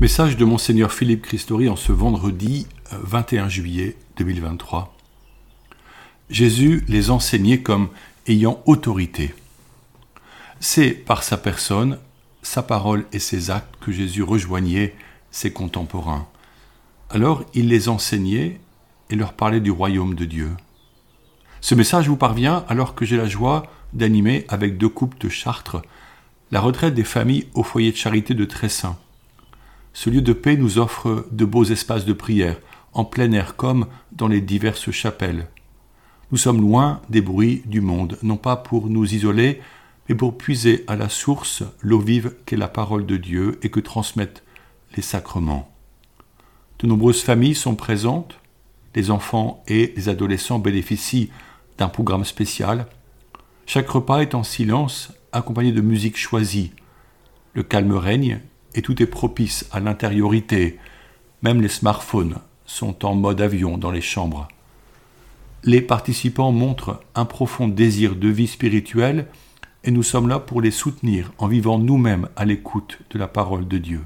Message de Monseigneur Philippe Christori en ce vendredi 21 juillet 2023. Jésus les enseignait comme ayant autorité. C'est par sa personne, sa parole et ses actes que Jésus rejoignait ses contemporains. Alors il les enseignait et leur parlait du royaume de Dieu. Ce message vous parvient alors que j'ai la joie d'animer avec deux couples de Chartres la retraite des familles au foyer de charité de Tressin. Ce lieu de paix nous offre de beaux espaces de prière, en plein air comme dans les diverses chapelles. Nous sommes loin des bruits du monde, non pas pour nous isoler, mais pour puiser à la source l'eau vive qu'est la parole de Dieu et que transmettent les sacrements. De nombreuses familles sont présentes, les enfants et les adolescents bénéficient d'un programme spécial. Chaque repas est en silence, accompagné de musique choisie. Le calme règne et tout est propice à l'intériorité. Même les smartphones sont en mode avion dans les chambres. Les participants montrent un profond désir de vie spirituelle et nous sommes là pour les soutenir en vivant nous-mêmes à l'écoute de la parole de Dieu.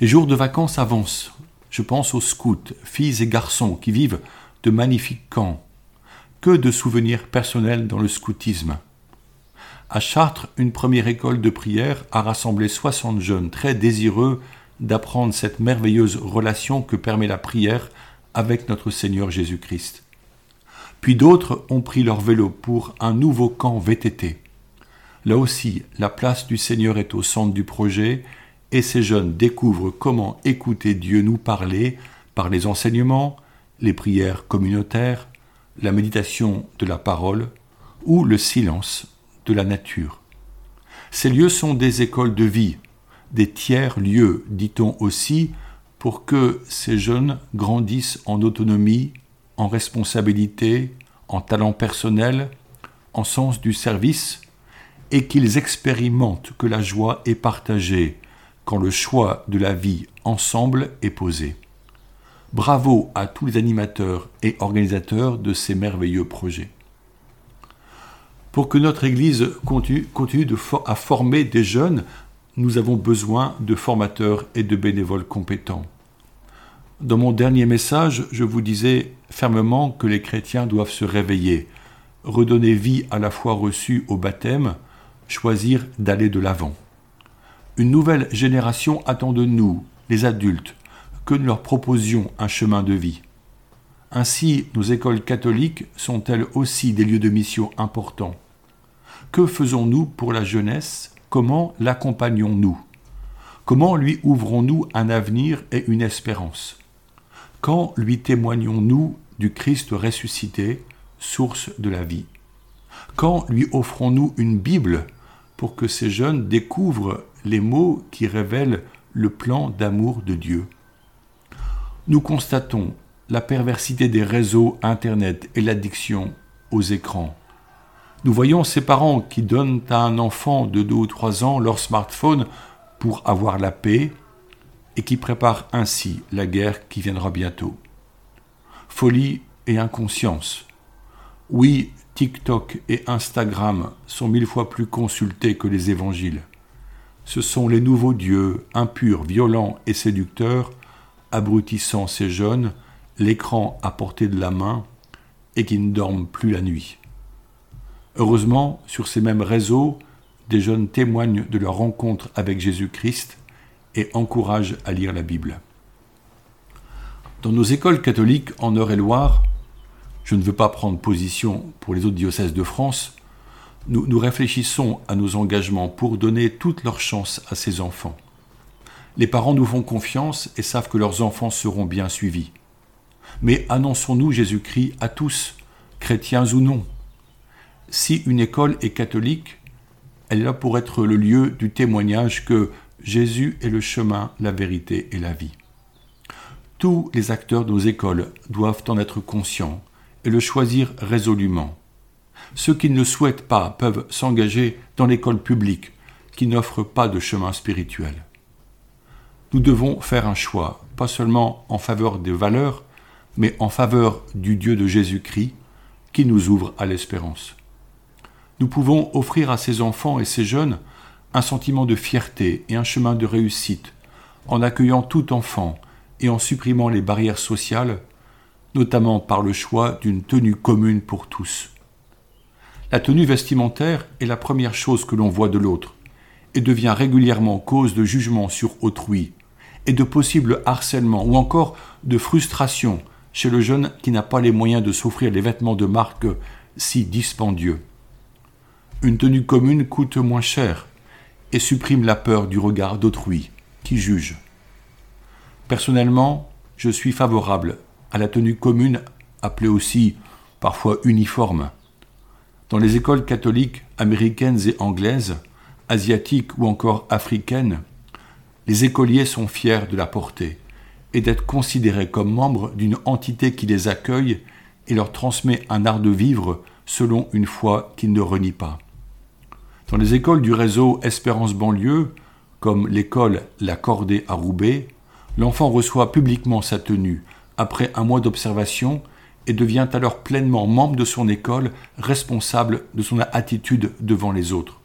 Les jours de vacances avancent. Je pense aux scouts, filles et garçons qui vivent de magnifiques camps. Que de souvenirs personnels dans le scoutisme. À Chartres, une première école de prière a rassemblé 60 jeunes très désireux d'apprendre cette merveilleuse relation que permet la prière avec notre Seigneur Jésus-Christ. Puis d'autres ont pris leur vélo pour un nouveau camp VTT. Là aussi, la place du Seigneur est au centre du projet et ces jeunes découvrent comment écouter Dieu nous parler par les enseignements, les prières communautaires, la méditation de la parole ou le silence de la nature. Ces lieux sont des écoles de vie, des tiers-lieux, dit-on aussi, pour que ces jeunes grandissent en autonomie, en responsabilité, en talent personnel, en sens du service, et qu'ils expérimentent que la joie est partagée quand le choix de la vie ensemble est posé. Bravo à tous les animateurs et organisateurs de ces merveilleux projets. Pour que notre Église continue, à former des jeunes, nous avons besoin de formateurs et de bénévoles compétents. Dans mon dernier message, je vous disais fermement que les chrétiens doivent se réveiller, redonner vie à la foi reçue au baptême, choisir d'aller de l'avant. Une nouvelle génération attend de nous, les adultes, que nous leur proposions un chemin de vie. Ainsi, nos écoles catholiques sont-elles aussi des lieux de mission importants. Que faisons-nous pour la jeunesse? Comment l'accompagnons-nous? Comment lui ouvrons-nous un avenir et une espérance? Quand lui témoignons-nous du Christ ressuscité, source de la vie? Quand lui offrons-nous une Bible pour que ces jeunes découvrent les mots qui révèlent le plan d'amour de Dieu? Nous constatons la perversité des réseaux Internet et l'addiction aux écrans. Nous voyons ces parents qui donnent à un enfant de 2 ou 3 ans leur smartphone pour avoir la paix, et qui prépare ainsi la guerre qui viendra bientôt. Folie et inconscience. Oui, TikTok et Instagram sont mille fois plus consultés que les évangiles. Ce sont les nouveaux dieux, impurs, violents et séducteurs, abrutissant ces jeunes, l'écran à portée de la main, et qui ne dorment plus la nuit. Heureusement, sur ces mêmes réseaux, des jeunes témoignent de leur rencontre avec Jésus-Christ et encourage à lire la Bible. Dans nos écoles catholiques en Eure-et-Loire, je ne veux pas prendre position pour les autres diocèses de France, nous, nous réfléchissons à nos engagements pour donner toute leur chance à ces enfants. Les parents nous font confiance et savent que leurs enfants seront bien suivis. Mais annonçons-nous Jésus-Christ à tous, chrétiens ou non. Si une école est catholique, elle est là pour être le lieu du témoignage que Jésus est le chemin, la vérité et la vie. Tous les acteurs de nos écoles doivent en être conscients et le choisir résolument. Ceux qui ne le souhaitent pas peuvent s'engager dans l'école publique qui n'offre pas de chemin spirituel. Nous devons faire un choix, pas seulement en faveur des valeurs, mais en faveur du Dieu de Jésus-Christ qui nous ouvre à l'espérance. Nous pouvons offrir à ces enfants et ces jeunes un sentiment de fierté et un chemin de réussite, en accueillant tout enfant et en supprimant les barrières sociales, notamment par le choix d'une tenue commune pour tous. La tenue vestimentaire est la première chose que l'on voit de l'autre et devient régulièrement cause de jugement sur autrui et de possibles harcèlements ou encore de frustration chez le jeune qui n'a pas les moyens de s'offrir les vêtements de marque si dispendieux. Une tenue commune coûte moins cher et supprime la peur du regard d'autrui qui juge. Personnellement, je suis favorable à la tenue commune, appelée aussi parfois uniforme. Dans les écoles catholiques américaines et anglaises, asiatiques ou encore africaines, les écoliers sont fiers de la porter et d'être considérés comme membres d'une entité qui les accueille et leur transmet un art de vivre selon une foi qu'ils ne renient pas. Dans les écoles du réseau Espérance banlieue, comme l'école La Cordée à Roubaix, l'enfant reçoit publiquement sa tenue après un mois d'observation et devient alors pleinement membre de son école, responsable de son attitude devant les autres.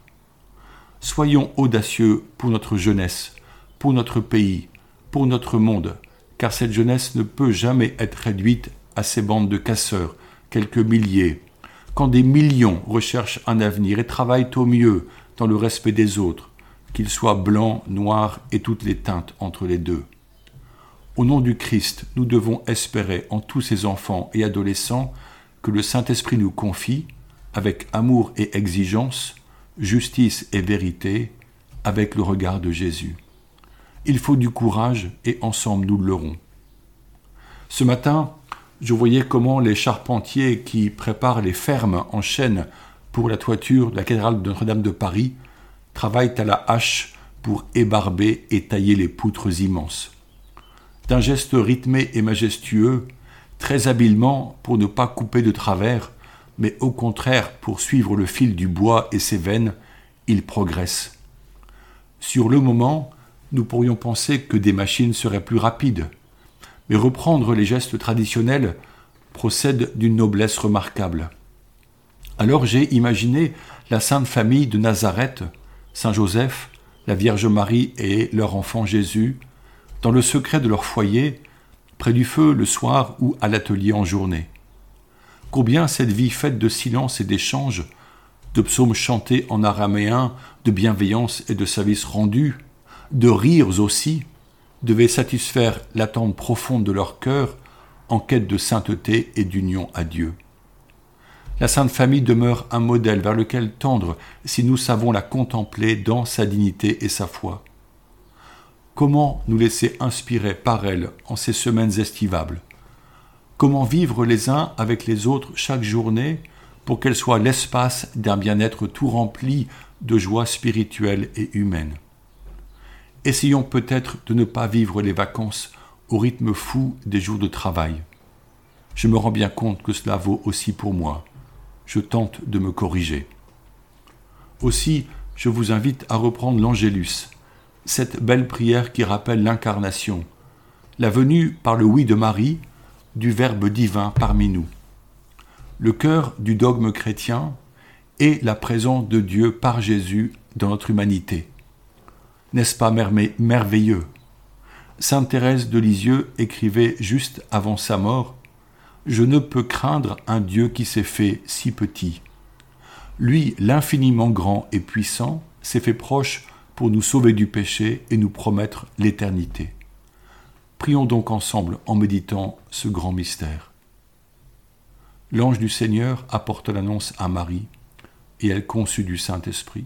Soyons audacieux pour notre jeunesse, pour notre pays, pour notre monde, car cette jeunesse ne peut jamais être réduite à ces bandes de casseurs, quelques milliers, quand des millions recherchent un avenir et travaillent au mieux dans le respect des autres, qu'ils soient blancs, noirs et toutes les teintes entre les deux. Au nom du Christ, nous devons espérer en tous ces enfants et adolescents que le Saint-Esprit nous confie, avec amour et exigence, justice et vérité, avec le regard de Jésus. Il faut du courage et ensemble nous l'aurons. Ce matin, je voyais comment les charpentiers qui préparent les fermes en chêne pour la toiture de la cathédrale de Notre-Dame de Paris travaillent à la hache pour ébarber et tailler les poutres immenses. D'un geste rythmé et majestueux, très habilement pour ne pas couper de travers, mais au contraire pour suivre le fil du bois et ses veines, ils progressent. Sur le moment, nous pourrions penser que des machines seraient plus rapides, mais reprendre les gestes traditionnels procède d'une noblesse remarquable. Alors j'ai imaginé la Sainte Famille de Nazareth, Saint Joseph, la Vierge Marie et leur enfant Jésus, dans le secret de leur foyer, près du feu le soir ou à l'atelier en journée. Combien cette vie faite de silence et d'échange, de psaumes chantés en araméen, de bienveillance et de service rendu, de rires aussi, devait satisfaire l'attente profonde de leur cœur en quête de sainteté et d'union à Dieu. La Sainte Famille demeure un modèle vers lequel tendre si nous savons la contempler dans sa dignité et sa foi. Comment nous laisser inspirer par elle en ces semaines estivables? Comment vivre les uns avec les autres chaque journée pour qu'elle soit l'espace d'un bien-être tout rempli de joie spirituelle et humaine? Essayons peut-être de ne pas vivre les vacances au rythme fou des jours de travail. Je me rends bien compte que cela vaut aussi pour moi. Je tente de me corriger. Aussi, je vous invite à reprendre l'Angélus, cette belle prière qui rappelle l'incarnation, la venue par le oui de Marie du Verbe divin parmi nous. Le cœur du dogme chrétien est la présence de Dieu par Jésus dans notre humanité. N'est-ce pas merveilleux? Sainte Thérèse de Lisieux écrivait juste avant sa mort Je ne peux craindre un Dieu qui s'est fait si petit. Lui, l'infiniment grand et puissant, s'est fait proche pour nous sauver du péché et nous promettre l'éternité. Prions donc ensemble en méditant ce grand mystère. L'ange du Seigneur apporte l'annonce à Marie, et elle conçut du Saint-Esprit.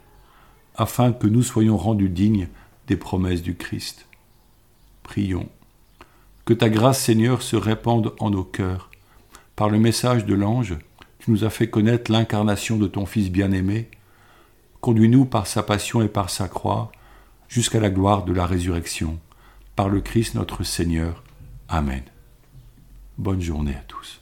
afin que nous soyons rendus dignes des promesses du Christ. Prions. Que ta grâce, Seigneur, se répande en nos cœurs. Par le message de l'ange, tu nous as fait connaître l'incarnation de ton Fils bien-aimé. Conduis-nous par sa passion et par sa croix jusqu'à la gloire de la résurrection. Par le Christ notre Seigneur. Amen. Bonne journée à tous.